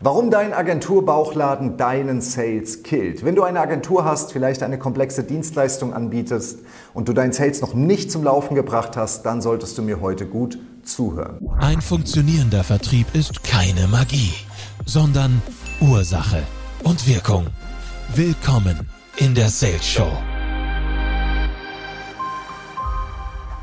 Warum dein Agenturbauchladen deinen Sales killt. Wenn du eine Agentur hast, vielleicht eine komplexe Dienstleistung anbietest und du deinen Sales noch nicht zum Laufen gebracht hast, dann solltest du mir heute gut zuhören. Ein funktionierender Vertrieb ist keine Magie, sondern Ursache und Wirkung. Willkommen in der Sales Show.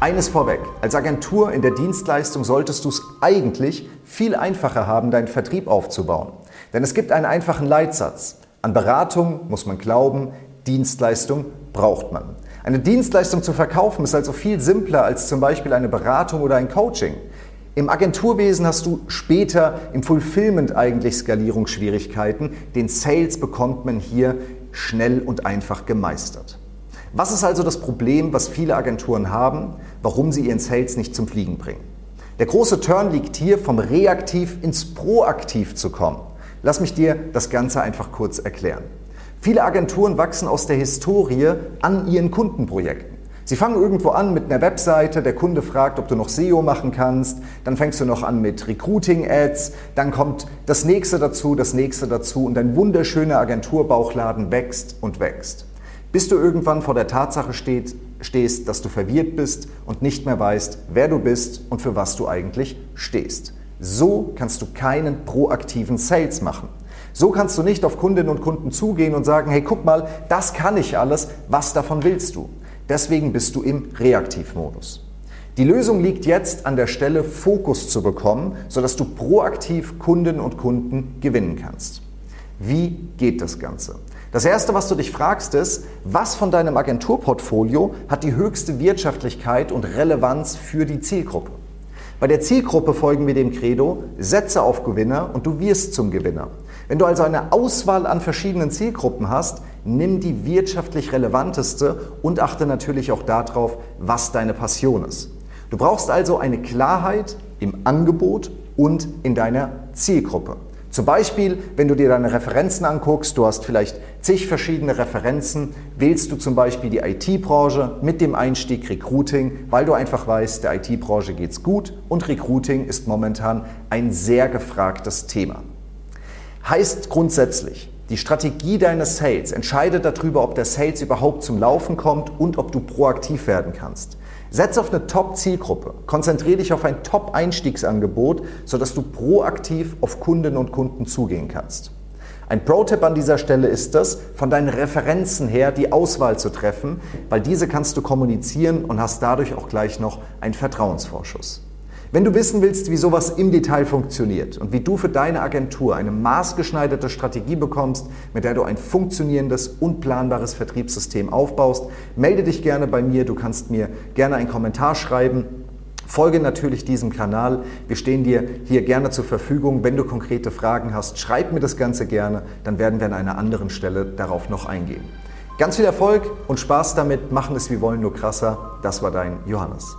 Eines vorweg, als Agentur in der Dienstleistung solltest du es eigentlich viel einfacher haben, deinen Vertrieb aufzubauen. Denn es gibt einen einfachen Leitsatz. An Beratung muss man glauben, Dienstleistung braucht man. Eine Dienstleistung zu verkaufen ist also viel simpler als zum Beispiel eine Beratung oder ein Coaching. Im Agenturwesen hast du später im Fulfillment eigentlich Skalierungsschwierigkeiten. Den Sales bekommt man hier schnell und einfach gemeistert. Was ist also das Problem, was viele Agenturen haben, warum sie ihren Sales nicht zum Fliegen bringen? Der große Turn liegt hier, vom Reaktiv ins Proaktiv zu kommen. Lass mich dir das Ganze einfach kurz erklären. Viele Agenturen wachsen aus der Historie an ihren Kundenprojekten. Sie fangen irgendwo an mit einer Webseite, der Kunde fragt, ob du noch SEO machen kannst, dann fängst du noch an mit Recruiting-Ads, dann kommt das nächste dazu, das nächste dazu und ein wunderschöner Agenturbauchladen wächst und wächst bis du irgendwann vor der Tatsache steht, stehst, dass du verwirrt bist und nicht mehr weißt, wer du bist und für was du eigentlich stehst. So kannst du keinen proaktiven Sales machen. So kannst du nicht auf Kundinnen und Kunden zugehen und sagen, hey, guck mal, das kann ich alles, was davon willst du? Deswegen bist du im Reaktivmodus. Die Lösung liegt jetzt an der Stelle, Fokus zu bekommen, sodass du proaktiv Kundinnen und Kunden gewinnen kannst. Wie geht das Ganze? Das Erste, was du dich fragst, ist, was von deinem Agenturportfolio hat die höchste Wirtschaftlichkeit und Relevanz für die Zielgruppe? Bei der Zielgruppe folgen wir dem Credo, setze auf Gewinner und du wirst zum Gewinner. Wenn du also eine Auswahl an verschiedenen Zielgruppen hast, nimm die wirtschaftlich relevanteste und achte natürlich auch darauf, was deine Passion ist. Du brauchst also eine Klarheit im Angebot und in deiner Zielgruppe. Zum Beispiel, wenn du dir deine Referenzen anguckst, du hast vielleicht zig verschiedene Referenzen, wählst du zum Beispiel die IT-Branche mit dem Einstieg Recruiting, weil du einfach weißt, der IT-Branche geht's gut und Recruiting ist momentan ein sehr gefragtes Thema. Heißt grundsätzlich, die Strategie deines Sales entscheidet darüber, ob der Sales überhaupt zum Laufen kommt und ob du proaktiv werden kannst. Setz auf eine Top-Zielgruppe. Konzentriere dich auf ein Top-Einstiegsangebot, sodass du proaktiv auf Kundinnen und Kunden zugehen kannst. Ein Pro-Tipp an dieser Stelle ist es, von deinen Referenzen her die Auswahl zu treffen, weil diese kannst du kommunizieren und hast dadurch auch gleich noch einen Vertrauensvorschuss. Wenn du wissen willst, wie sowas im Detail funktioniert und wie du für deine Agentur eine maßgeschneiderte Strategie bekommst, mit der du ein funktionierendes und planbares Vertriebssystem aufbaust, melde dich gerne bei mir. Du kannst mir gerne einen Kommentar schreiben. Folge natürlich diesem Kanal. Wir stehen dir hier gerne zur Verfügung. Wenn du konkrete Fragen hast, schreib mir das Ganze gerne. Dann werden wir an einer anderen Stelle darauf noch eingehen. Ganz viel Erfolg und Spaß damit. Machen es wie wollen, nur krasser. Das war dein Johannes.